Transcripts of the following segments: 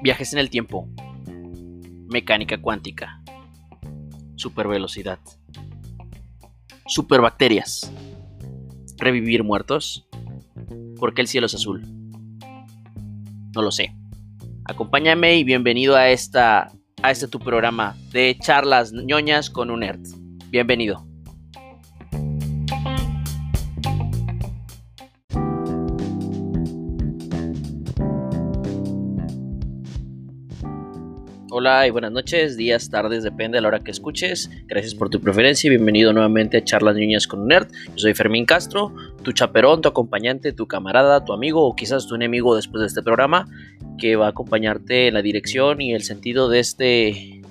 Viajes en el tiempo. Mecánica cuántica. Supervelocidad. Superbacterias. Revivir muertos. ¿Por qué el cielo es azul? No lo sé. Acompáñame y bienvenido a esta a este tu programa de charlas ñoñas con un nerd. Bienvenido. Y buenas noches, días, tardes, depende de la hora que escuches. Gracias por tu preferencia y bienvenido nuevamente a Charlas Niñas con un Nerd. Yo soy Fermín Castro, tu chaperón, tu acompañante, tu camarada, tu amigo o quizás tu enemigo después de este programa que va a acompañarte en la dirección y el sentido de este,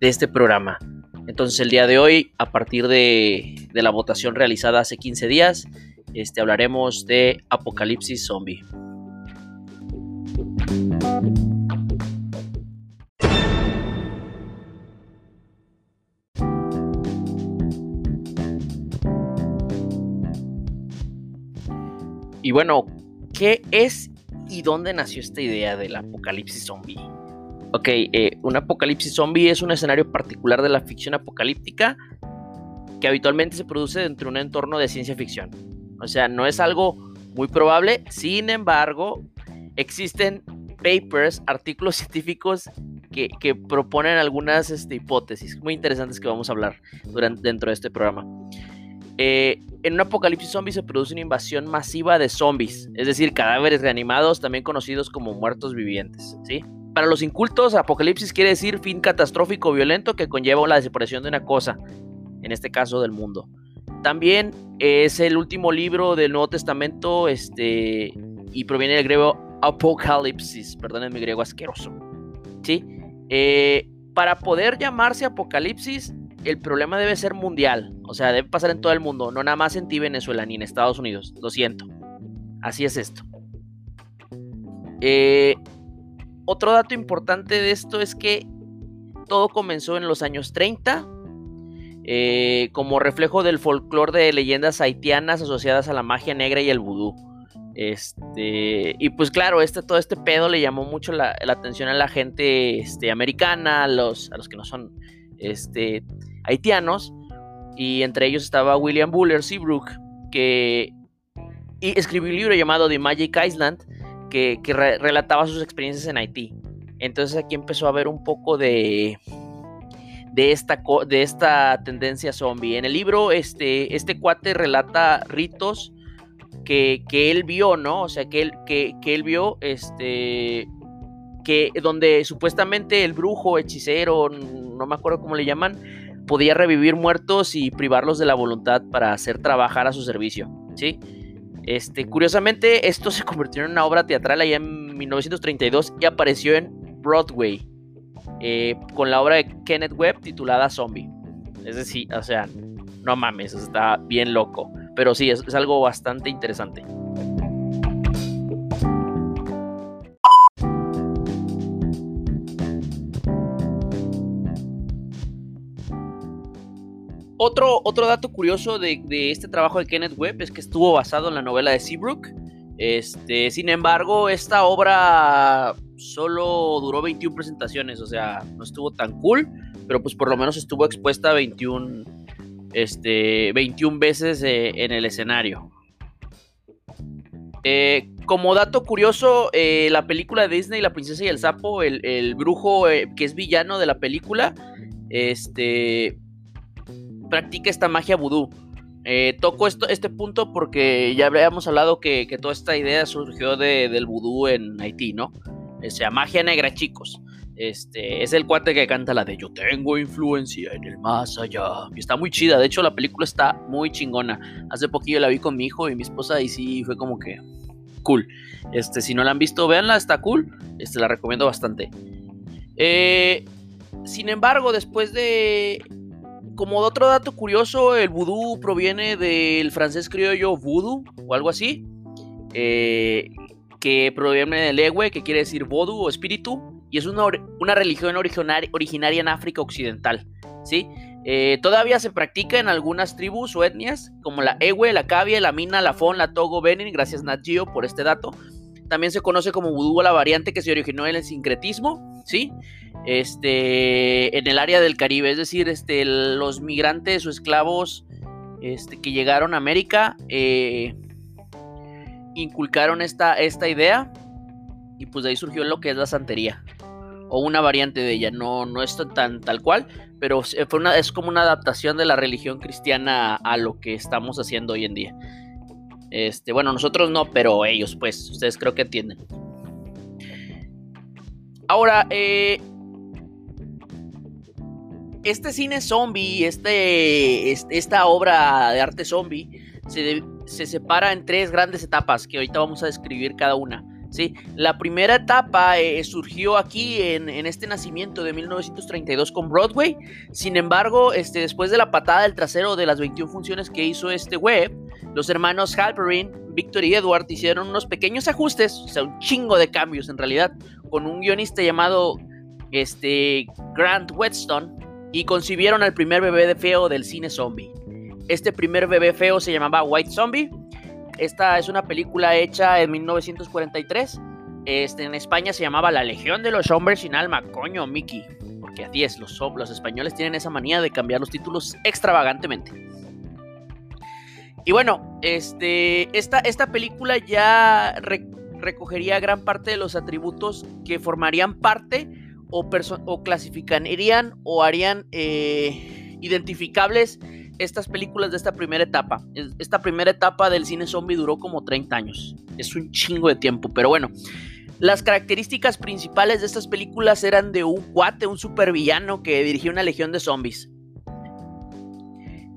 de este programa. Entonces el día de hoy, a partir de, de la votación realizada hace 15 días, este, hablaremos de Apocalipsis Zombie. Y bueno, ¿qué es y dónde nació esta idea del apocalipsis zombie? Ok, eh, un apocalipsis zombie es un escenario particular de la ficción apocalíptica que habitualmente se produce dentro de un entorno de ciencia ficción. O sea, no es algo muy probable, sin embargo, existen papers, artículos científicos que, proponen algunas este, hipótesis muy interesantes que vamos a hablar durante, dentro de este programa. Eh, en un apocalipsis zombie se produce una invasión masiva de zombies, es decir, cadáveres reanimados, también conocidos como muertos vivientes. ¿sí? Para los incultos, apocalipsis quiere decir fin catastrófico violento que conlleva la desaparición de una cosa, en este caso del mundo. También es el último libro del Nuevo Testamento este, y proviene del griego apocalipsis, perdonen mi griego asqueroso. ¿sí? Eh, para poder llamarse apocalipsis el problema debe ser mundial, o sea, debe pasar en todo el mundo, no nada más en ti, Venezuela, ni en Estados Unidos, lo siento. Así es esto. Eh, otro dato importante de esto es que todo comenzó en los años 30, eh, como reflejo del folclore de leyendas haitianas asociadas a la magia negra y el vudú. Este, y pues claro, este, todo este pedo le llamó mucho la, atención a la gente este, americana, a los, a los que no son este, haitianos, y entre ellos estaba William Buller Seabrook, que y escribió un libro llamado The Magic Island, que, relataba sus experiencias en Haití. Entonces aquí empezó a haber un poco de, de, esta, de esta tendencia zombie. En el libro, este, este cuate relata ritos que, él vio, ¿no? O sea, que él, que, que él vio, este, que donde supuestamente el brujo, hechicero, no me acuerdo cómo le llaman, podía revivir muertos y privarlos de la voluntad para hacer trabajar a su servicio, ¿sí? Este, curiosamente, esto se convirtió en una obra teatral allá en 1932 y apareció en Broadway eh, con la obra de Kenneth Webb titulada Zombie. Es decir, o sea, no mames, está bien loco. Pero sí, es algo bastante interesante. Otro, otro dato curioso de, este trabajo de Kenneth Webb es que estuvo basado en la novela de Seabrook. Este, sin embargo, esta obra solo duró 21 presentaciones, o sea, no estuvo tan cool, pero pues por lo menos estuvo expuesta 21, este, 21 veces eh, en el escenario. Eh, como dato curioso, eh, la película de Disney, La princesa y el sapo, el, el brujo que es villano de la película, este, practica esta magia vudú. Eh, toco esto, este punto porque ya habíamos hablado que, toda esta idea surgió del vudú en Haití, ¿no? O sea, magia negra, chicos. Este, es el cuate que canta la de Yo tengo influencia en el más allá. Y está muy chida. De hecho, la película está muy chingona. Hace poquillo la vi con mi hijo y mi esposa y sí fue como que cool. Este, si no la han visto, véanla, está cool. Este, la recomiendo bastante. Eh, sin embargo, después de como otro dato curioso, el vudú proviene del francés criollo voodoo o algo así, eh, que proviene del ewe, que quiere decir voodoo o espíritu, y es una, una religión originaria en África Occidental. ¿sí? Eh, todavía se practica en algunas tribus o etnias, como la Ewe, la Cavia, la Mina, la Fon, la Togo, Benin, gracias Nat por este dato. También se conoce como vudú la variante que se originó en el sincretismo, ¿sí? Este, en el área del Caribe, es decir, este, los migrantes o esclavos este, que llegaron a América eh, inculcaron esta, esta idea y pues de ahí surgió lo que es la santería o una variante de ella, no, no es tan tal cual, pero fue una, es como una adaptación de la religión cristiana a, lo que estamos haciendo hoy en día. Este, bueno, nosotros no, pero ellos, pues, ustedes creo que entienden. Ahora, eh, este cine zombie, este, esta obra de arte zombie, se, se separa en tres grandes etapas que ahorita vamos a describir cada una. ¿sí? La primera etapa eh, surgió aquí en, este nacimiento de 1932 con Broadway. Sin embargo, este, después de la patada del trasero de las 21 funciones que hizo este web, los hermanos Halperin, Victor y Edward hicieron unos pequeños ajustes, o sea, un chingo de cambios en realidad, con un guionista llamado este, Grant Whetstone y concibieron al primer bebé feo del cine zombie. Este primer bebé feo se llamaba White Zombie esta es una película hecha en 1943. Este, en España se llamaba La Legión de los Hombres sin Alma. Coño, Mickey. Porque así es, los, los españoles tienen esa manía de cambiar los títulos extravagantemente. Y bueno, este, esta, esta película ya recogería gran parte de los atributos que formarían parte o, o clasificarían o harían eh, identificables estas películas de esta primera etapa. Esta primera etapa del cine zombie duró como 30 años. Es un chingo de tiempo, pero bueno. Las características principales de estas películas eran de un cuate, un supervillano que dirigía una legión de zombies.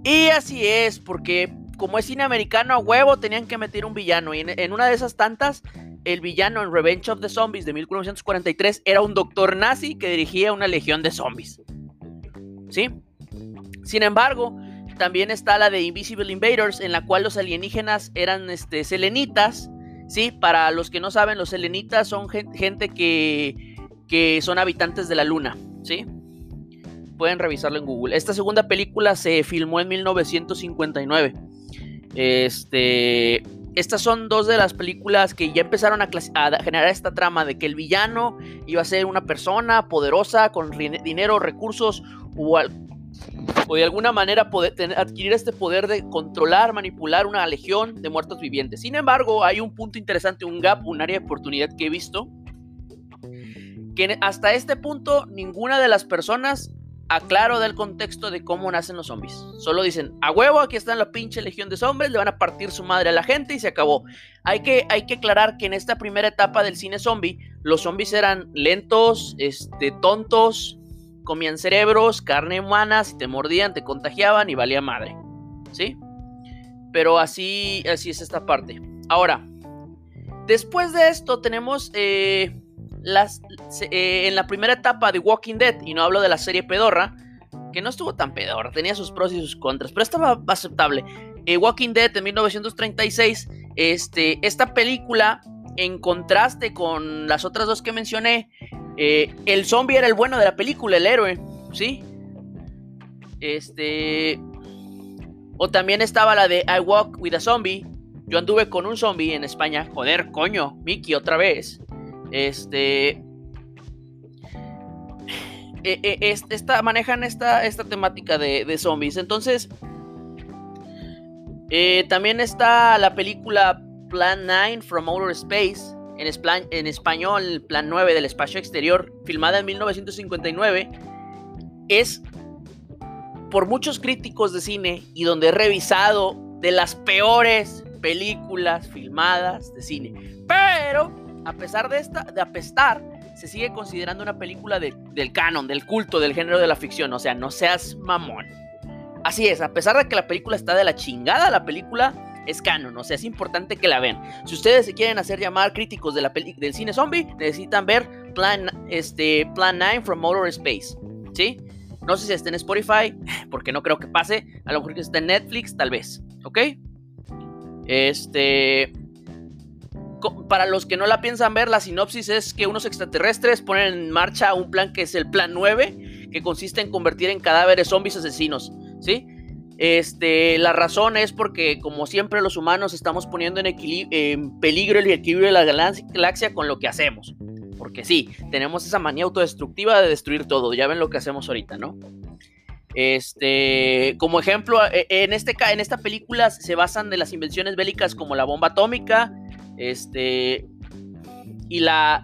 Y así es, porque como es cine americano a huevo, tenían que meter un villano. Y en, en una de esas tantas, el villano en Revenge of the Zombies de 1943 era un doctor nazi que dirigía una legión de zombies. ¿Sí? Sin embargo, también está la de Invisible Invaders, en la cual los alienígenas eran este, selenitas. ¿sí? Para los que no saben, los selenitas son gente que, que son habitantes de la luna. ¿sí? Pueden revisarlo en Google. Esta segunda película se filmó en 1959. Este, estas son dos de las películas que ya empezaron a, generar esta trama de que el villano iba a ser una persona poderosa con dinero, recursos o, o de alguna manera adquirir este poder de controlar, manipular una legión de muertos vivientes. Sin embargo, hay un punto interesante, un gap, un área de oportunidad que he visto, que hasta este punto ninguna de las personas aclaro del contexto de cómo nacen los zombies. Solo dicen, a huevo, aquí está la pinche legión de zombies, le van a partir su madre a la gente y se acabó. Hay que, hay que aclarar que en esta primera etapa del cine zombie, los zombies eran lentos, este, tontos, comían cerebros, carne humana, si te mordían, te contagiaban y valía madre. ¿Sí? Pero así, así es esta parte. Ahora, después de esto tenemos eh, eh, en la primera etapa de Walking Dead, y no hablo de la serie pedorra, que no estuvo tan pedorra, tenía sus pros y sus contras, pero estaba aceptable. Eh, Walking Dead de 1936, este, esta película, en contraste con las otras dos que mencioné, eh, el zombie era el bueno de la película, el héroe, ¿sí? Este. O también estaba la de I Walk with a Zombie. Yo anduve con un zombie en España. Joder, coño, Mickey, otra vez. Este. Eh, eh, esta, manejan esta, esta temática de, de zombies. Entonces. también está la película Plan 9 from Outer Space en, español, Plan 9 del Espacio Exterior, filmada en 1959, es por muchos críticos de cine y donde he revisado de las peores películas filmadas de cine. Pero, a pesar de, esta, de apestar, se sigue considerando una película del canon, del culto, del género de la ficción. O sea, no seas mamón. Así es, a pesar de que la película está de la chingada, la película es canon, o sea, es importante que la vean. Si ustedes se quieren hacer llamar críticos de la del cine zombie, necesitan ver Plan, este, Plan 9 from Outer Space, ¿sí? No sé si está en Spotify, porque no creo que pase. A lo mejor que está en Netflix, tal vez, ¿ok? Este... Para los que no la piensan ver, la sinopsis es que unos extraterrestres ponen en marcha un plan que es el Plan 9, que consiste en convertir en cadáveres zombies asesinos, ¿sí? Este, la razón es porque, como siempre, los humanos estamos poniendo en, en peligro el equilibrio de la galaxia con lo que hacemos. Porque sí, tenemos esa manía autodestructiva de destruir todo. Ya ven lo que hacemos ahorita, ¿no? Este, como ejemplo, e, en, este, en esta película se basan de las invenciones bélicas como la bomba atómica, este, y la,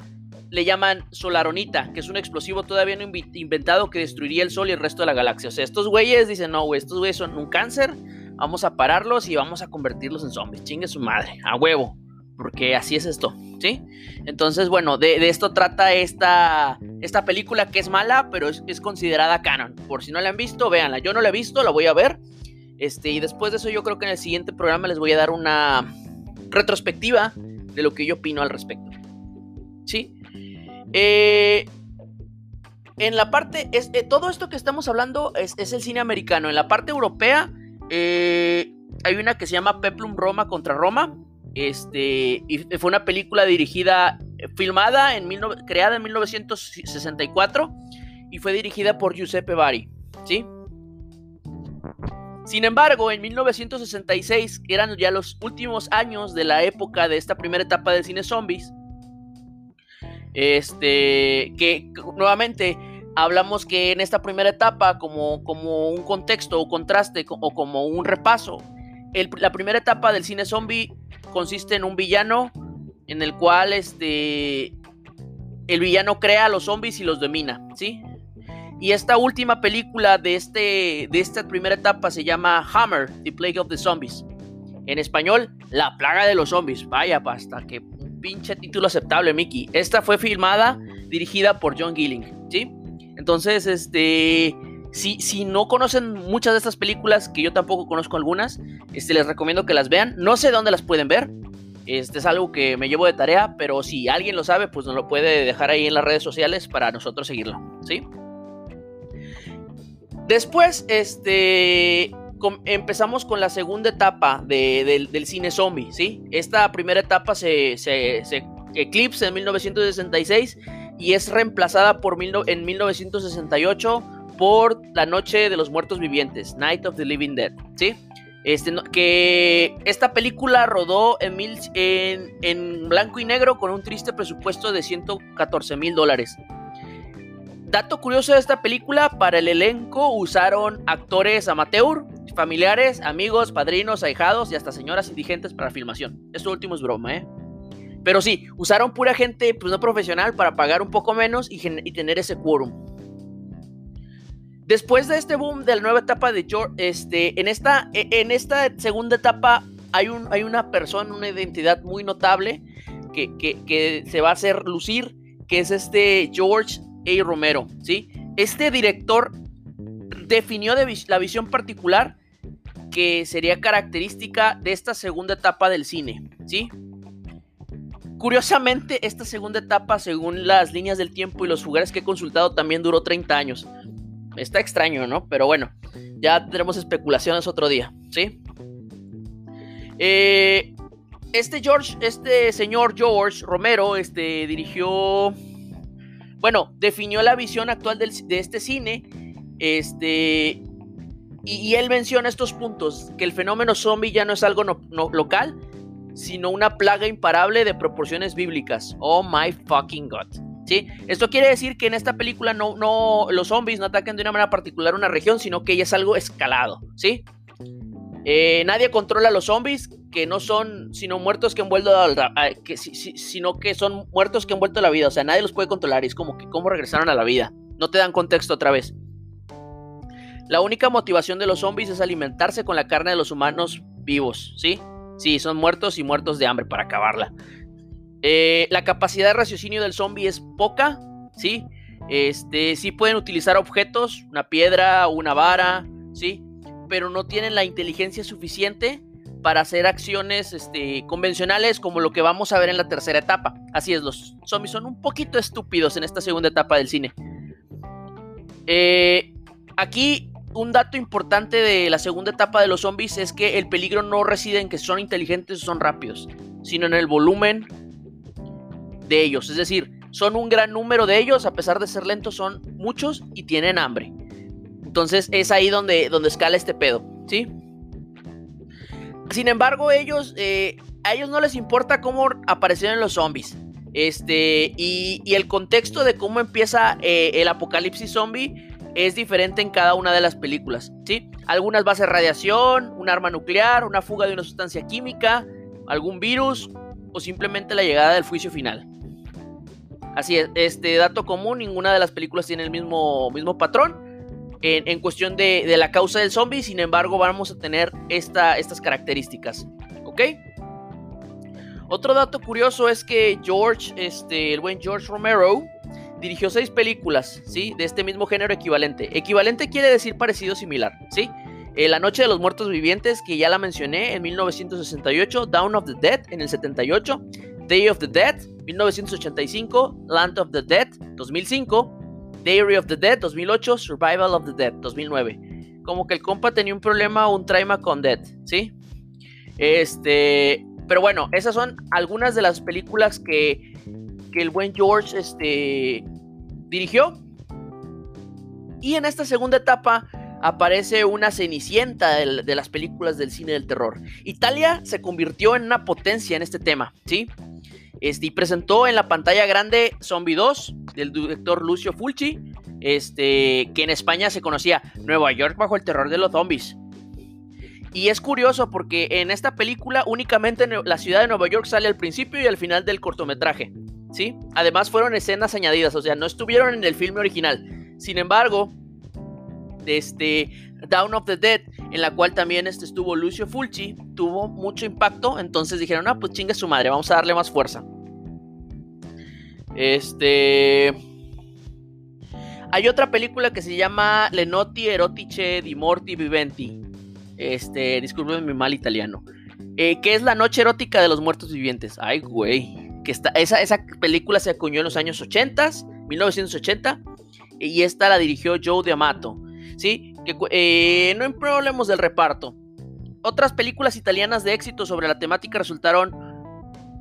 le llaman solaronita, que es un explosivo todavía no inventado que destruiría el Sol y el resto de la galaxia. O sea, estos güeyes dicen, no, güey, estos güeyes son un cáncer, vamos a pararlos y vamos a convertirlos en zombies. Chingue su madre, a huevo, porque así es esto, ¿sí? Entonces, bueno, de, esto trata esta, esta película que es mala, pero es, es, considerada canon. Por si no la han visto, véanla. Yo no la he visto, la voy a ver. Este, y después de eso yo creo que en el siguiente programa les voy a dar una retrospectiva de lo que yo opino al respecto. ¿Sí? Eh, en la parte, es, eh, todo esto que estamos hablando es, el cine americano. En la parte europea eh, hay una que se llama Peplum Roma contra Roma. Este, y fue una película dirigida, filmada, en creada en 1964 y fue dirigida por Giuseppe Bari. ¿sí? Sin embargo, en 1966, que eran ya los últimos años de la época de esta primera etapa del cine zombies, este, que nuevamente hablamos que en esta primera etapa, como, como un contexto o contraste o como un repaso, la primera etapa del cine zombie consiste en un villano en el cual este, el villano crea a los zombies y los domina, ¿sí? Y esta última película de, este, de esta primera etapa se llama Hammer, The Plague of the Zombies. En español, La Plaga de los Zombies. Vaya pasta, que pinche título aceptable, Mickey. Esta fue filmada, dirigida por John Gilling, ¿sí? Entonces, este, si, si no conocen muchas de estas películas, que yo tampoco conozco algunas, este, les recomiendo que las vean. No sé dónde las pueden ver. Este es algo que me llevo de tarea, pero si alguien lo sabe, pues nos lo puede dejar ahí en las redes sociales para nosotros seguirlo, ¿sí? Después, este, empezamos con la segunda etapa del cine zombie, ¿sí? Esta primera etapa se, se, eclipsa en 1966 y es reemplazada por en 1968 por La Noche de los Muertos Vivientes, Night of the Living Dead, ¿sí? Este, que esta película rodó en, en, en, blanco y negro con un triste presupuesto de 114 mil dólares. Dato curioso de esta película, para el elenco usaron actores amateur, familiares, amigos, padrinos, ahijados y hasta señoras indigentes para filmación. Esto último es broma, ¿eh? Pero sí, usaron pura gente pues, no profesional para pagar un poco menos y, tener ese quórum. Después de este boom de la nueva etapa de George, este, en, esta, e, en esta segunda etapa hay, un, hay una persona, una identidad muy notable que, que, se va a hacer lucir, que es este George A. Romero, ¿sí? Este director definió de la visión particular que sería característica de esta segunda etapa del cine, ¿sí? Curiosamente, esta segunda etapa, según las líneas del tiempo y los lugares que he consultado, también duró 30 años. Está extraño, ¿no? Pero bueno, ya tenemos especulaciones otro día, ¿sí? Eh, este George, este señor George Romero, este dirigió, bueno, definió la visión actual de este cine, este, y, él menciona estos puntos, que el fenómeno zombie ya no es algo local, sino una plaga imparable de proporciones bíblicas. Oh my fucking god. ¿Sí? Esto quiere decir que en esta película no, no, los zombies no atacan de una manera particular una región, sino que ya es algo escalado, ¿sí? Eh, nadie controla a los zombies, que no son sino muertos que han vuelto a, que, sino que son muertos que han vuelto a la vida. O sea, nadie los puede controlar. es como que cómo regresaron a la vida. No te dan contexto otra vez. La única motivación de los zombies es alimentarse con la carne de los humanos vivos, ¿sí? Sí, son muertos y muertos de hambre para acabarla. Eh, la capacidad de raciocinio del zombie es poca, ¿sí? Este, sí pueden utilizar objetos, una piedra, una vara, ¿sí? Pero no tienen la inteligencia suficiente para hacer acciones este, convencionales como lo que vamos a ver en la tercera etapa. Así es, los zombies son un poquito estúpidos en esta segunda etapa del cine. Eh, aquí un dato importante de la segunda etapa de los zombies es que el peligro no reside en que son inteligentes o son rápidos, sino en el volumen de ellos. Es decir, son un gran número de ellos, a pesar de ser lentos, son muchos y tienen hambre. Entonces es ahí donde, donde escala este pedo, ¿sí? Sin embargo, ellos, eh, a ellos no les importa cómo aparecieron los zombies. Este, y, el contexto de cómo empieza eh, el apocalipsis zombie es diferente en cada una de las películas, ¿sí? Algunas va a ser radiación, un arma nuclear, una fuga de una sustancia química, algún virus o simplemente la llegada del juicio final. Así es, este dato común, ninguna de las películas tiene el mismo, mismo patrón en, cuestión de, la causa del zombie, sin embargo vamos a tener esta, estas características, ¿ok? Otro dato curioso es que George, este, el buen George Romero, dirigió seis películas, ¿sí? De este mismo género equivalente. Equivalente quiere decir parecido similar, ¿sí? Eh, la Noche de los Muertos Vivientes, que ya la mencioné en 1968, Down of the Dead en el 78, Day of the Dead 1985, Land of the Dead 2005, Diary of the Dead 2008, Survival of the Dead 2009. Como que el compa tenía un problema, un trauma con Dead, ¿sí? Este, pero bueno, esas son algunas de las películas que, que el buen George este, dirigió. Y en esta segunda etapa aparece una cenicienta de, las películas del cine del terror. Italia se convirtió en una potencia en este tema, ¿sí? Este, y presentó en la pantalla grande Zombie 2 del director Lucio Fulci, este, que en España se conocía Nueva York bajo el terror de los zombies. Y es curioso porque en esta película únicamente la ciudad de Nueva York sale al principio y al final del cortometraje. ¿sí? Además fueron escenas añadidas, o sea, no estuvieron en el filme original. Sin embargo, este Down of the Dead, en la cual también este estuvo Lucio Fulci, tuvo mucho impacto, entonces dijeron, ah, pues chinga su madre, vamos a darle más fuerza. Este... Hay otra película que se llama Le Noti Erotice di Morti Viventi. Este, disculpen mi mal italiano. Eh, que es la noche erótica de los muertos vivientes. Ay, güey que está, esa, esa película se acuñó en los años 80, 1980, y esta la dirigió Joe D'Amato, ¿sí? Que, eh, no hay problemas del reparto. Otras películas italianas de éxito sobre la temática resultaron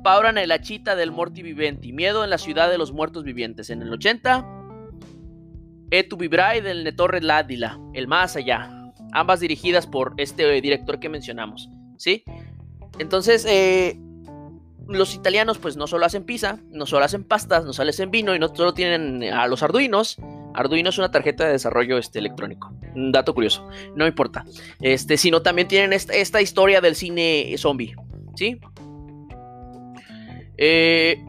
Paura la chita del Morti Viventi, Miedo en la ciudad de los muertos vivientes en el 80, Etu Vibrai del Netorre Ladila, El Más Allá, ambas dirigidas por este director que mencionamos, ¿sí? Entonces, eh, los italianos pues no solo hacen pizza, no solo hacen pastas, no solo hacen vino y no solo tienen a los arduinos. Arduino es una tarjeta de desarrollo este, electrónico. Un dato curioso. No importa. Este, sino también tienen esta, historia del cine zombie. ¿Sí? Eh,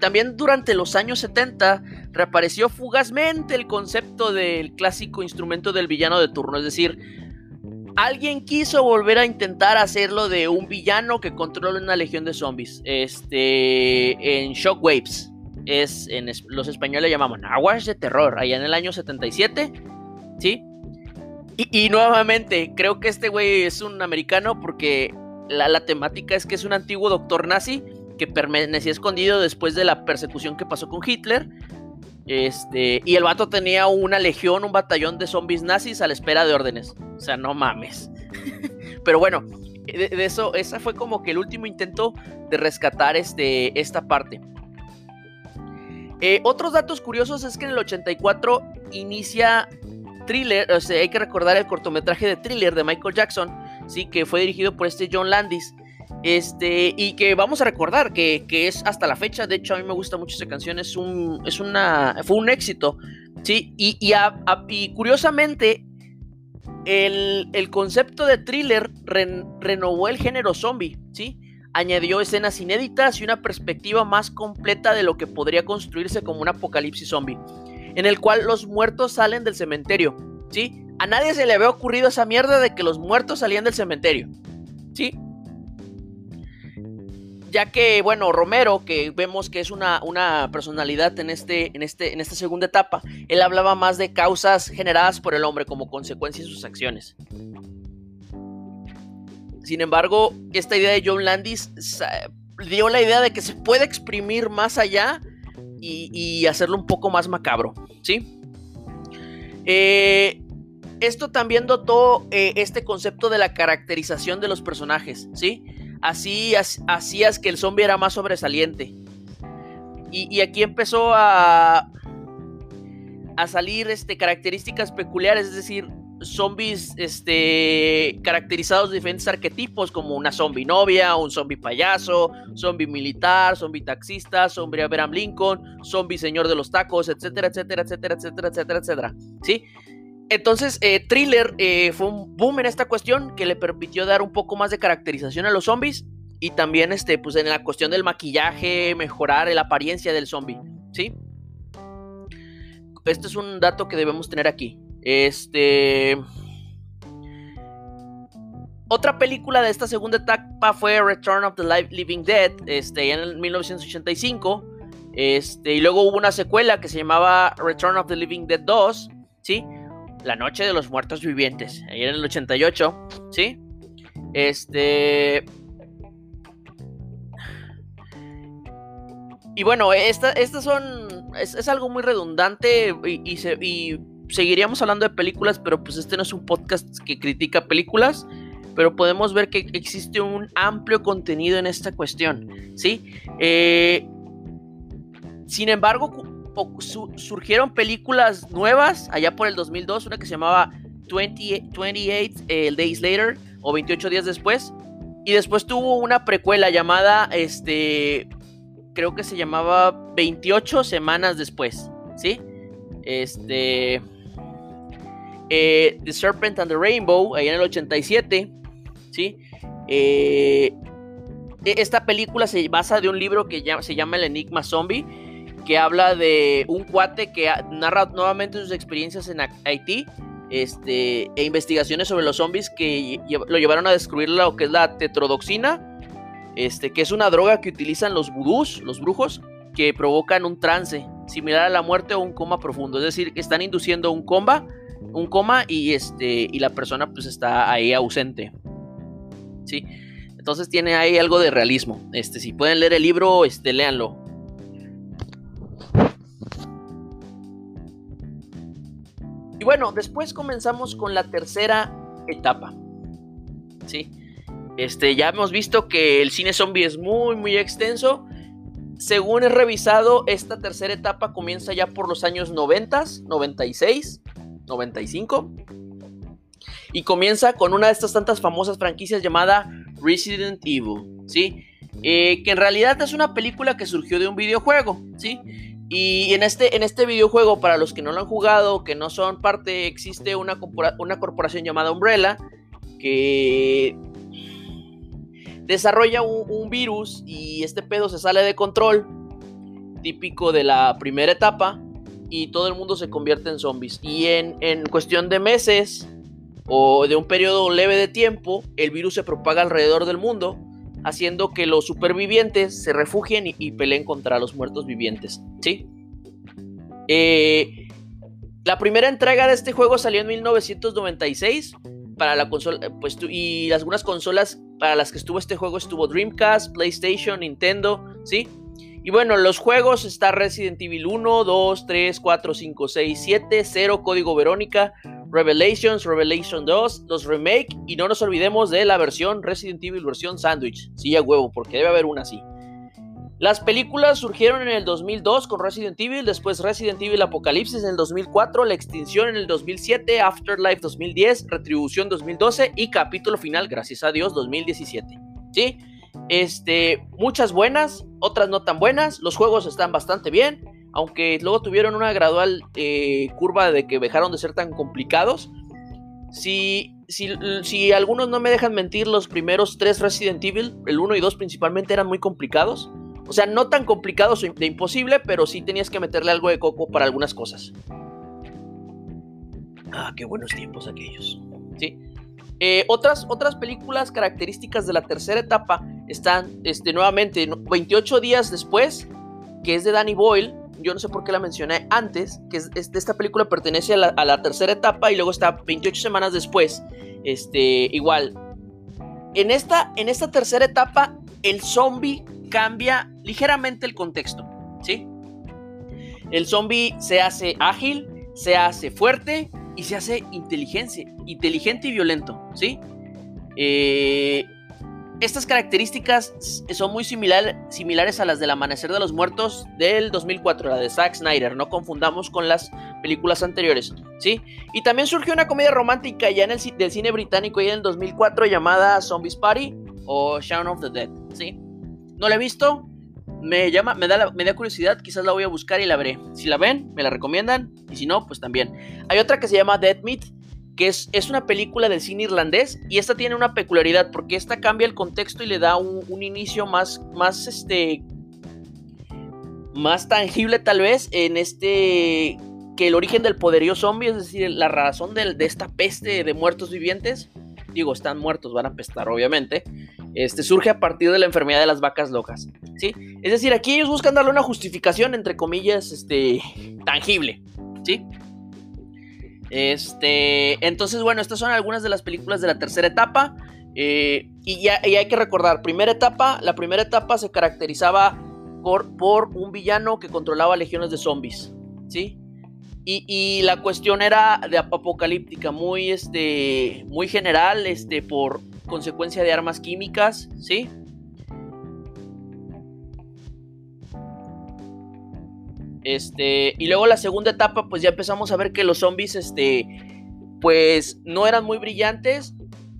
también durante los años 70 reapareció fugazmente el concepto del clásico instrumento del villano de turno, es decir, alguien quiso volver a intentar hacerlo de un villano que controla una legión de zombies. Este, en Shockwaves. Es, los españoles le llamaban aguas de terror, allá en el año 77. ¿Sí? Y, nuevamente, creo que este güey es un americano porque la, la, temática es que es un antiguo doctor nazi que permanecía escondido después de la persecución que pasó con Hitler. Este, y el vato tenía una legión, un batallón de zombies nazis a la espera de órdenes. O sea, no mames. Pero bueno, de, eso, esa fue como que el último intento de rescatar este, esta parte. Eh, otros datos curiosos es que en el 84 inicia Thriller, o sea, hay que recordar el cortometraje de Thriller de Michael Jackson, sí, que fue dirigido por este John Landis. Este, y que vamos a recordar que, es hasta la fecha, de hecho a mí me gusta mucho esa canción, es un, es una, fue un éxito, ¿sí? Y, y, curiosamente, el, concepto de thriller renovó el género zombie, ¿sí? Añadió escenas inéditas y una perspectiva más completa de lo que podría construirse como un apocalipsis zombie, en el cual los muertos salen del cementerio, ¿sí? A nadie se le había ocurrido esa mierda de que los muertos salían del cementerio, ¿sí? Ya que, bueno, Romero, que vemos que es una, una personalidad en, este, en, este, en esta segunda etapa, él hablaba más de causas generadas por el hombre como consecuencia de sus acciones. Sin embargo, esta idea de John Landis dio la idea de que se puede exprimir más allá y, hacerlo un poco más macabro, ¿sí? Eh, esto también dotó eh, este concepto de la caracterización de los personajes, ¿sí? Así hacías que el zombie era más sobresaliente. Y, aquí empezó a, a salir este, características peculiares, es decir, zombies este, caracterizados de diferentes arquetipos, como una zombie novia, un zombie payaso, zombie militar, zombie taxista, zombie Abraham Lincoln, zombie señor de los tacos, etcétera, etcétera, etcétera, etcétera, etcétera, etcétera. ¿Sí? Entonces, eh, Thriller eh, fue un boom en esta cuestión que le permitió dar un poco más de caracterización a los zombies y también este, pues, en la cuestión del maquillaje, mejorar la apariencia del zombie, ¿sí? Este es un dato que debemos tener aquí. Este... Otra película de esta segunda etapa fue Return of the Living Dead, este, en 1985. Este, y luego hubo una secuela que se llamaba Return of the Living Dead 2, ¿sí? La Noche de los Muertos Vivientes, ahí en el 88, ¿sí? Este... Y bueno, estas son. Es, algo muy redundante y, seguiríamos hablando de películas, pero pues este no es un podcast que critica películas. Pero podemos ver que existe un amplio contenido en esta cuestión. ¿Sí? Eh, sin embargo, surgieron películas nuevas allá por el 2002, una que se llamaba 28 eh, Days Later o 28 días después. Y después tuvo una precuela llamada este, creo que se llamaba 28 semanas después, ¿sí? Este... Eh, the Serpent and the Rainbow, ahí en el 87, ¿sí? Eh, e, esta película se basa de un libro que se llama El Enigma Zombie, que habla de un cuate que narra nuevamente sus experiencias en Haití este, e investigaciones sobre los zombies que lo llevaron a descubrir lo que es la tetrodoxina, este, que es una droga que utilizan los vudús, los brujos, que provocan un trance similar a la muerte o un coma profundo. Es decir, que están induciendo un coma, un coma y, este, y la persona pues está ahí ausente. ¿Sí? Entonces tiene ahí algo de realismo. Este, si pueden leer el libro, este, léanlo. Y bueno, después comenzamos con la tercera etapa. ¿Sí? Este, ya hemos visto que el cine zombie es muy, muy extenso. Según he revisado, esta tercera etapa comienza ya por los años 90, 96, 95. Y comienza con una de estas tantas famosas franquicias llamada Resident Evil, ¿sí? Eh, que en realidad es una película que surgió de un videojuego, ¿sí? Y en este, en este videojuego, para los que no lo han jugado, que no son parte, existe una, una corporación llamada Umbrella, que desarrolla un, virus y este pedo se sale de control, típico de la primera etapa, y todo el mundo se convierte en zombies. Y en, cuestión de meses o de un periodo leve de tiempo, el virus se propaga alrededor del mundo, haciendo que los supervivientes se refugien y, peleen contra los muertos vivientes. ¿Sí? Eh, la primera entrega de este juego salió en 1996 para la consola, pues, y algunas consolas para las que estuvo este juego estuvo Dreamcast, PlayStation, Nintendo, ¿sí? Y bueno, los juegos está Resident Evil 1, 2, 3, 4, 5, 6, 7, 0, Código Verónica, Revelations, Revelation 2, los remake y no nos olvidemos de la versión Resident Evil versión Sandwich, sí a huevo, porque debe haber una así. Las películas surgieron en el 2002 con Resident Evil, después Resident Evil Apocalipsis en el 2004, La Extinción en el 2007, Afterlife 2010, Retribución 2012 y capítulo final, gracias a Dios, 2017. ¿Sí? Este, muchas buenas, otras no tan buenas, los juegos están bastante bien, aunque luego tuvieron una gradual eh, curva de que dejaron de ser tan complicados. Si, si, si algunos no me dejan mentir, los primeros tres Resident Evil, el 1 y 2 principalmente, eran muy complicados. O sea, no tan complicado de imposible, pero sí tenías que meterle algo de coco para algunas cosas. Ah, qué buenos tiempos aquellos. Sí. Eh, otras, otras películas características de la tercera etapa están este, nuevamente 28 días después, que es de Danny Boyle. Yo no sé por qué la mencioné antes, que es, esta película pertenece a la, a la, tercera etapa y luego está 28 semanas después. Este, igual. En esta, en esta tercera etapa, el zombie cambia ligeramente el contexto, ¿sí? El zombie se hace ágil, se hace fuerte y se hace inteligente, inteligente y violento, ¿sí? Eh, estas características son muy similares a las del Amanecer de los Muertos del 2004, la de Zack Snyder, no confundamos con las películas anteriores, ¿sí? Y también surgió una comedia romántica ya en el del cine británico ya en el 2004 llamada Zombies Party o Shaun of the Dead, ¿sí? No la he visto, me llama, me da, me da curiosidad, quizás la voy a buscar y la veré. Si la ven, me la recomiendan, y si no, pues también. Hay otra que se llama Dead Meat, que es, es, una película del cine irlandés y esta tiene una peculiaridad porque esta cambia el contexto y le da un, inicio más, más, este, más tangible tal vez en este, que el origen del poderío zombie, es decir, la razón de, de esta peste de muertos vivientes, digo, están muertos, van a pestar obviamente, este, surge a partir de la enfermedad de las vacas locas, ¿sí? Es decir, aquí ellos buscan darle una justificación, entre comillas, este, tangible, ¿sí? Este, entonces, bueno, estas son algunas de las películas de la tercera etapa. Eh, y, ya, hay que recordar, primera etapa, la primera etapa se caracterizaba por, por un villano que controlaba legiones de zombies, ¿sí? Y, la cuestión era de apocalíptica, muy, este, muy general, este, por consecuencia de armas químicas, ¿sí? Este, y luego la segunda etapa, pues ya empezamos a ver que los zombies, este, pues no eran muy brillantes,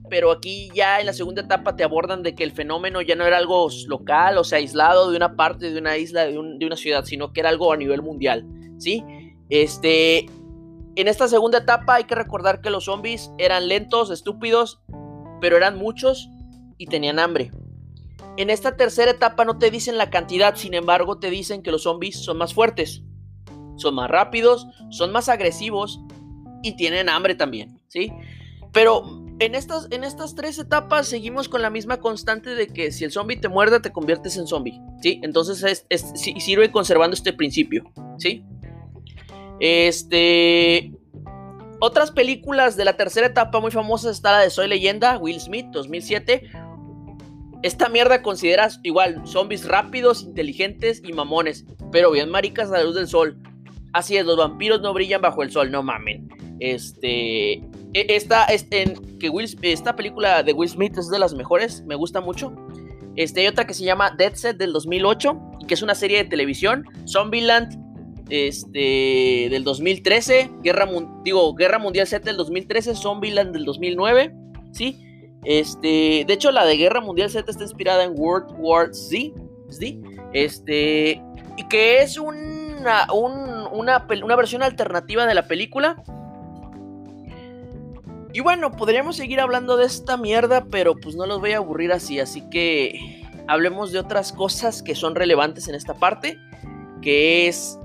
pero aquí ya en la segunda etapa te abordan de que el fenómeno ya no era algo local, o sea, aislado de una parte de una isla, de, una ciudad, sino que era algo a nivel mundial, ¿sí? Este, en esta segunda etapa hay que recordar que los zombies eran lentos, estúpidos, pero eran muchos y tenían hambre. En esta tercera etapa no te dicen la cantidad, sin embargo te dicen que los zombies son más fuertes, son más rápidos, son más agresivos y tienen hambre también, ¿sí? Pero en estas, en estas tres etapas seguimos con la misma constante de que si el zombie te muerde te conviertes en zombie, ¿sí? Entonces sirve conservando este principio, ¿sí? Este... Otras películas de la tercera etapa muy famosas está la de Soy Leyenda, Will Smith, 2007, esta mierda consideras igual zombies rápidos, inteligentes y mamones, pero bien maricas a la luz del sol. Así es, los vampiros no brillan bajo el sol, no mamen. Este, e, esta, este, que esta película de Will Smith es de las mejores, me gusta mucho. Este, hay otra que se llama Dead Set del 2008, que es una serie de televisión. Zombieland, este, del 2013. Guerra, digo, Guerra Mundial Z del 2013. Zombieland del 2009, ¿sí? Este, de hecho, la de Guerra Mundial Z está inspirada en World War Z, este, y que es una, una, una versión alternativa de la película. Y bueno, podríamos seguir hablando de esta mierda, pero pues no los voy a aburrir así, así que hablemos de otras cosas que son relevantes en esta parte, que es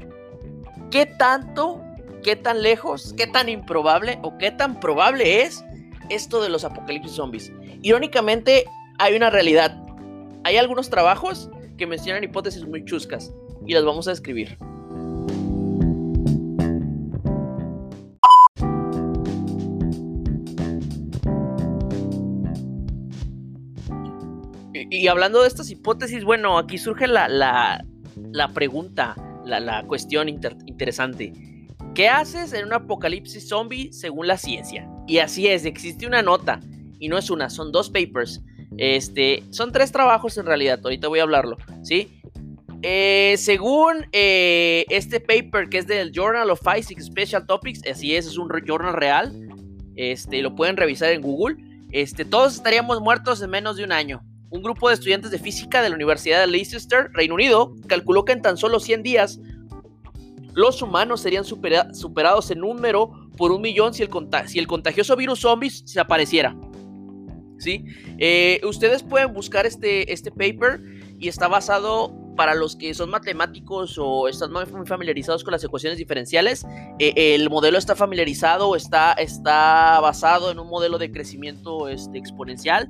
qué tanto, qué tan lejos, qué tan improbable o qué tan probable es esto de los apocalipsis zombies. Irónicamente, hay una realidad. Hay algunos trabajos que mencionan hipótesis muy chuscas y las vamos a describir. Y, hablando de estas hipótesis, bueno, aquí surge la, la, pregunta, la, la cuestión interesante. ¿Qué haces en un apocalipsis zombie según la ciencia? Y así es, existe una nota, y no es una, son dos papers. Este, son tres trabajos en realidad, ahorita voy a hablarlo, ¿sí? Eh, según eh, este paper que es del Journal of Physics Special Topics, así es, es un journal real, este, lo pueden revisar en Google, este, todos estaríamos muertos en menos de un año. Un grupo de estudiantes de física de la Universidad de Leicester, Reino Unido, calculó que en tan solo 100 días los humanos serían superados en número por un millón si el, contagioso virus zombies se apareciera. ¿Sí? Eh, ustedes pueden buscar este, este paper y está basado para los que son matemáticos o están muy familiarizados con las ecuaciones diferenciales, eh, el modelo está familiarizado, está, está basado en un modelo de crecimiento este, exponencial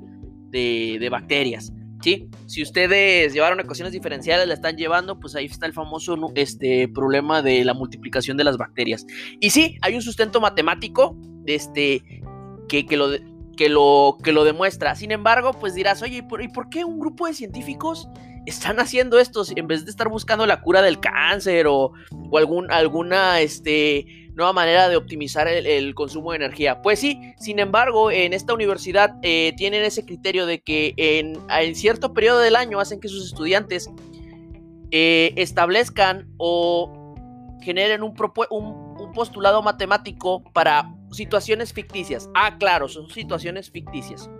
de bacterias. ¿Sí? Si ustedes llevaron ecuaciones diferenciales, la están llevando, pues ahí está el famoso este, problema de la multiplicación de las bacterias. Y sí, hay un sustento matemático este, que, lo, que, lo, que lo demuestra. Sin embargo, pues dirás, oye, ¿y por, qué un grupo de científicos están haciendo esto en vez de estar buscando la cura del cáncer o, o algún, alguna, este, nueva manera de optimizar el, consumo de energía. Pues sí, sin embargo, en esta universidad eh, tienen ese criterio de que en, cierto periodo del año hacen que sus estudiantes eh, establezcan o generen un, un postulado matemático para situaciones ficticias. Ah, claro, son situaciones ficticias.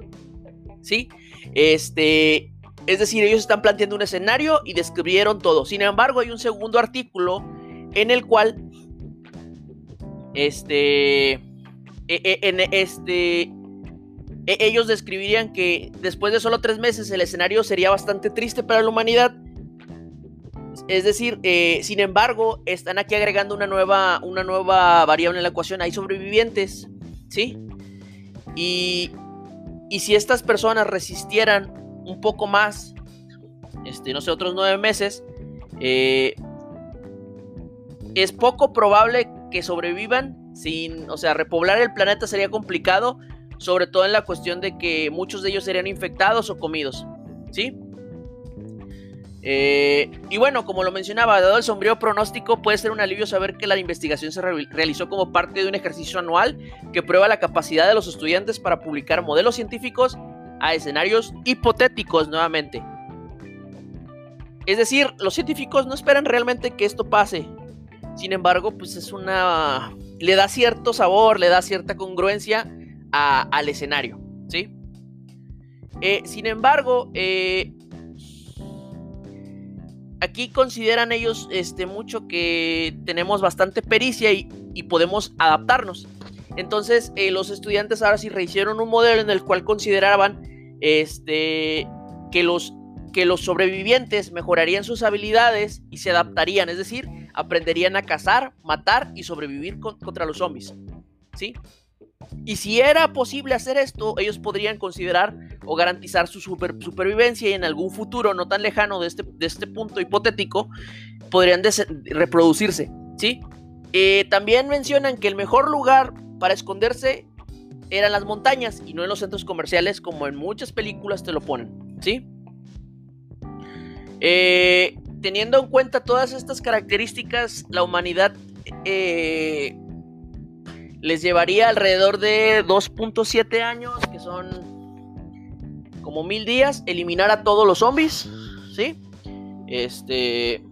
¿Sí? Este, es decir, ellos están planteando un escenario y describieron todo. Sin embargo, hay un segundo artículo en el cual este e, e, en este e, ellos describirían que después de solo tres meses el escenario sería bastante triste para la humanidad. Es decir, eh, sin embargo, están aquí agregando una nueva, una nueva variable en la ecuación. Hay sobrevivientes, ¿sí? Y, y si estas personas resistieran un poco más, este, no sé, otros nueve meses, eh, es poco probable que sobrevivan sin, o sea, repoblar el planeta sería complicado, sobre todo en la cuestión de que muchos de ellos serían infectados o comidos, ¿sí? Eh, y bueno, como lo mencionaba, dado el sombrío pronóstico, puede ser un alivio saber que la investigación se realizó como parte de un ejercicio anual que prueba la capacidad de los estudiantes para publicar modelos científicos a escenarios hipotéticos nuevamente. Es decir, los científicos no esperan realmente que esto pase. Sin embargo, pues es una... le da cierto sabor, le da cierta congruencia al escenario, ¿sí? Eh, sin embargo, eh, aquí consideran ellos este, mucho que tenemos bastante pericia y, podemos adaptarnos. Entonces, eh, los estudiantes ahora sí rehicieron un modelo en el cual consideraban este, que, los, que los sobrevivientes mejorarían sus habilidades y se adaptarían, es decir, aprenderían a cazar, matar y sobrevivir contra los zombies. ¿Sí? Y si era posible hacer esto, ellos podrían considerar o garantizar su supervivencia y en algún futuro no tan lejano de este, de este punto hipotético, podrían reproducirse. ¿sí? Eh, también mencionan que el mejor lugar para esconderse eran las montañas y no en los centros comerciales como en muchas películas te lo ponen. ¿sí? Eh, teniendo en cuenta todas estas características, la humanidad... Eh, les llevaría alrededor de 2.7 años, que son como mil días, eliminar a todos los zombies, ¿sí? Este.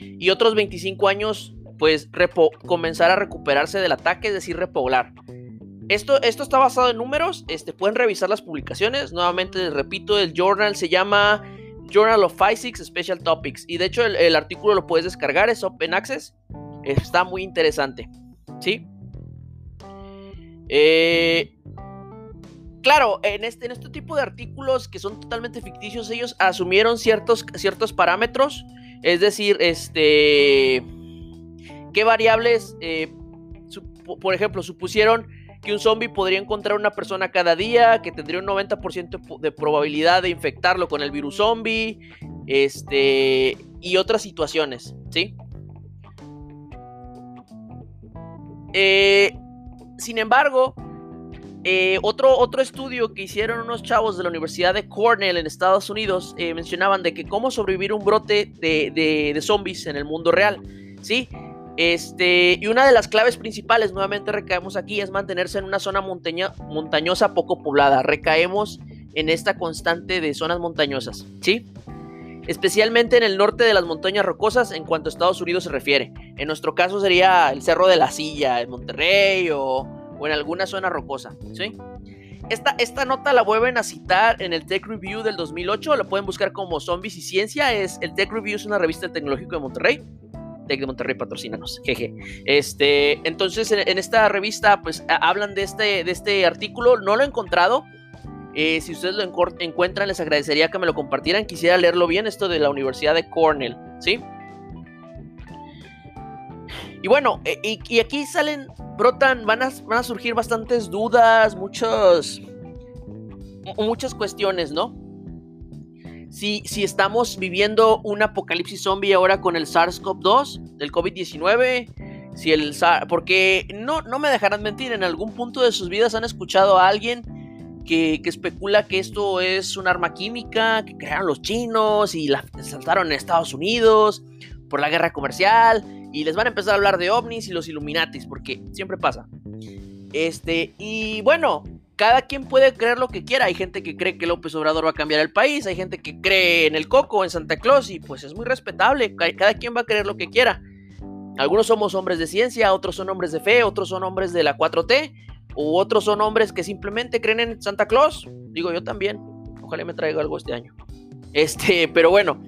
Y otros 25 años, pues comenzar a recuperarse del ataque, es decir, repoblar. Esto, esto está basado en números, este, pueden revisar las publicaciones. Nuevamente les repito, el journal se llama Journal of Physics Special Topics. Y de hecho el, artículo lo puedes descargar, es Open Access. Está muy interesante. ¿Sí? Eh, claro, en este, en este tipo de artículos que son totalmente ficticios, ellos asumieron ciertos, ciertos parámetros. Es decir, este. ¿Qué variables? Eh, por ejemplo, supusieron que un zombie podría encontrar una persona cada día, que tendría un 90% de probabilidad de infectarlo con el virus zombie, este, y otras situaciones, ¿sí? Eh, sin embargo, eh, otro, otro estudio que hicieron unos chavos de la Universidad de Cornell en Estados Unidos eh, mencionaban de que cómo sobrevivir un brote de, zombies en el mundo real. ¿sí? Este, y una de las claves principales, nuevamente recaemos aquí, es mantenerse en una zona montañosa poco poblada. Recaemos en esta constante de zonas montañosas. ¿sí? especialmente en el norte de las montañas rocosas en cuanto a Estados Unidos se refiere. En nuestro caso sería el Cerro de la Silla, en Monterrey o, en alguna zona rocosa. ¿sí? Esta, esta, nota la vuelven a citar en el Tech Review del 2008, lo pueden buscar como Zombies y Ciencia, es, el Tech Review es una revista tecnológica de Monterrey. Tech de Monterrey patrocínanos, jeje. Este, entonces en, esta revista pues hablan de este, de este artículo, no lo he encontrado, eh, si ustedes lo encuentran, les agradecería que me lo compartieran. Quisiera leerlo bien, esto de la Universidad de Cornell, ¿sí? Y bueno, eh, y, aquí salen, brotan, van a, van a surgir bastantes dudas, muchos, muchas cuestiones, ¿no? Si, si, estamos viviendo un apocalipsis zombie ahora con el SARS-CoV-2 del COVID-19, si el porque no, no me dejarán mentir, en algún punto de sus vidas han escuchado a alguien que, especula que esto es un arma química que crearon los chinos y la saltaron en Estados Unidos por la guerra comercial y les van a empezar a hablar de ovnis y los Illuminatis, porque siempre pasa. Este, y bueno, cada quien puede creer lo que quiera. Hay gente que cree que López Obrador va a cambiar el país, hay gente que cree en el Coco, en Santa Claus, y pues es muy respetable. Cada quien va a creer lo que quiera. Algunos somos hombres de ciencia, otros son hombres de fe, otros son hombres de la 4T, u otros son hombres que simplemente creen en Santa Claus. Digo, yo también. Ojalá me traiga algo este año. Este, pero bueno,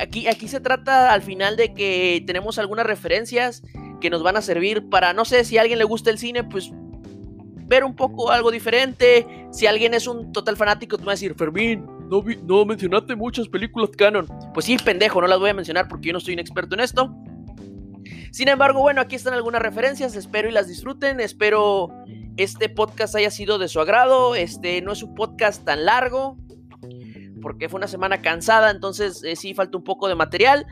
aquí, aquí se trata al final de que tenemos algunas referencias que nos van a servir para, no sé, si a alguien le gusta el cine, pues ver un poco algo diferente. Si alguien es un total fanático, te va a decir, Fermín, no, no mencionaste muchas películas canon. Pues sí, pendejo, no las voy a mencionar porque yo no soy un experto en esto. Sin embargo, bueno, aquí están algunas referencias, espero y las disfruten, espero este podcast haya sido de su agrado, este no es un podcast tan largo, porque fue una semana cansada, entonces eh, sí falta un poco de material.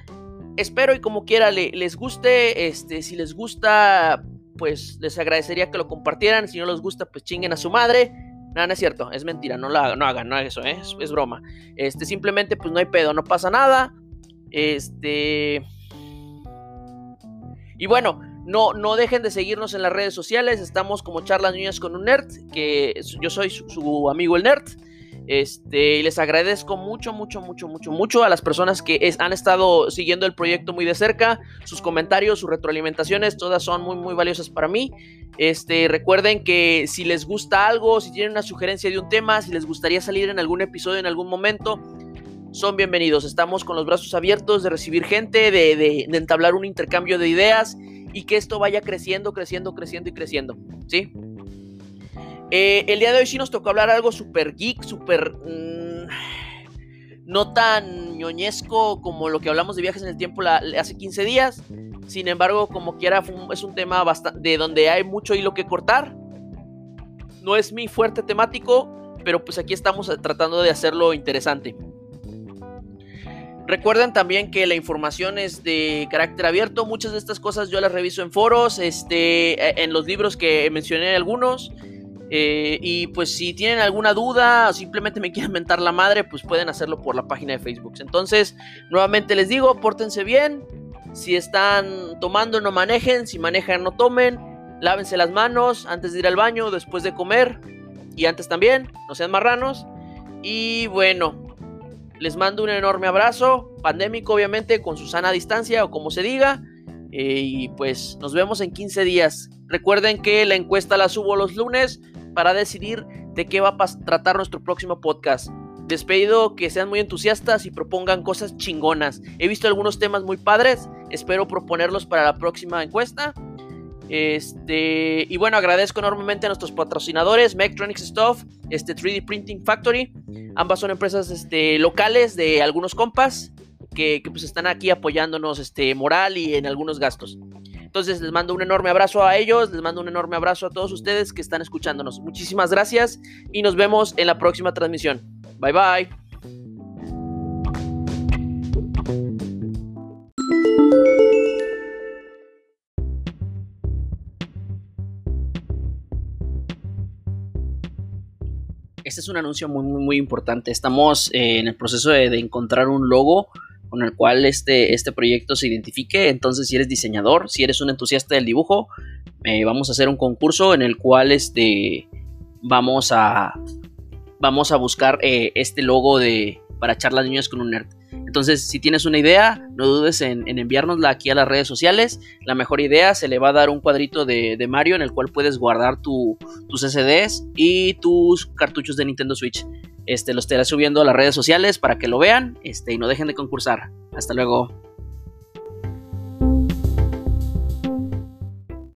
Espero y como quiera les guste, este, si les gusta, pues les agradecería que lo compartieran, si no les gusta, pues chinguen a su madre. No, no es cierto, es mentira, no, la, no hagan, no hagan eso, ¿eh? es, es broma. Este, simplemente pues no hay pedo, no pasa nada. Este... Y bueno, no, no dejen de seguirnos en las redes sociales. Estamos como Charlas Niñas con un Nerd, que yo soy su, amigo el Nerd. Este, les agradezco mucho, mucho, mucho, mucho, mucho a las personas que han estado siguiendo el proyecto muy de cerca. Sus comentarios, sus retroalimentaciones, todas son muy, muy valiosas para mí. Este, recuerden que si les gusta algo, si tienen una sugerencia de un tema, si les gustaría salir en algún episodio en algún momento, son bienvenidos. Estamos con los brazos abiertos de recibir gente, de, entablar un intercambio de ideas y que esto vaya creciendo, creciendo, creciendo y creciendo. ¿Sí? Eh, el día de hoy sí nos tocó hablar algo súper geek, súper... Mm, no tan ñoñesco como lo que hablamos de viajes en el tiempo hace 15 días. Sin embargo, como quiera, es un tema bastante, de donde hay mucho hilo que cortar. No es mi fuerte temático, pero pues aquí estamos tratando de hacerlo interesante. Recuerden también que la información es de carácter abierto. Muchas de estas cosas yo las reviso en foros, este, e, en los libros que mencioné algunos. Eh, y pues si tienen alguna duda o simplemente me quieren mentar la madre, pues pueden hacerlo por la página de Facebook. Entonces, nuevamente les digo, pórtense bien. Si están tomando, no manejen. Si manejan, no tomen. Lávense las manos antes de ir al baño, después de comer. Y antes también, no sean marranos. Y bueno, les mando un enorme abrazo, pandémico obviamente, con su sana distancia o como se diga. Eh, y pues nos vemos en 15 días. Recuerden que la encuesta la subo los lunes para decidir de qué va a tratar nuestro próximo podcast. Despedido que sean muy entusiastas y propongan cosas chingonas. He visto algunos temas muy padres, espero proponerlos para la próxima encuesta. Este, y bueno, agradezco enormemente a nuestros patrocinadores, Mectronics Stuff, este 3D Printing Factory. Ambas son empresas este, locales de algunos compas que, pues están aquí apoyándonos este, moral y en algunos gastos. Entonces les mando un enorme abrazo a ellos, les mando un enorme abrazo a todos ustedes que están escuchándonos. Muchísimas gracias y nos vemos en la próxima transmisión. Bye bye. este es un anuncio muy, muy, muy importante. Estamos eh, en el proceso de, encontrar un logo con el cual este, este proyecto se identifique. Entonces, si eres diseñador, si eres un entusiasta del dibujo, eh, vamos a hacer un concurso en el cual este, vamos, a, vamos a buscar eh, este logo de, para charlas niños con un nerd. Entonces, si tienes una idea, no dudes en, enviárnosla aquí a las redes sociales. La mejor idea se le va a dar un cuadrito de, Mario en el cual puedes guardar tus SDs y tus cartuchos de Nintendo Switch. Este, lo estaré subiendo a las redes sociales para que lo vean este, y no dejen de concursar. Hasta luego.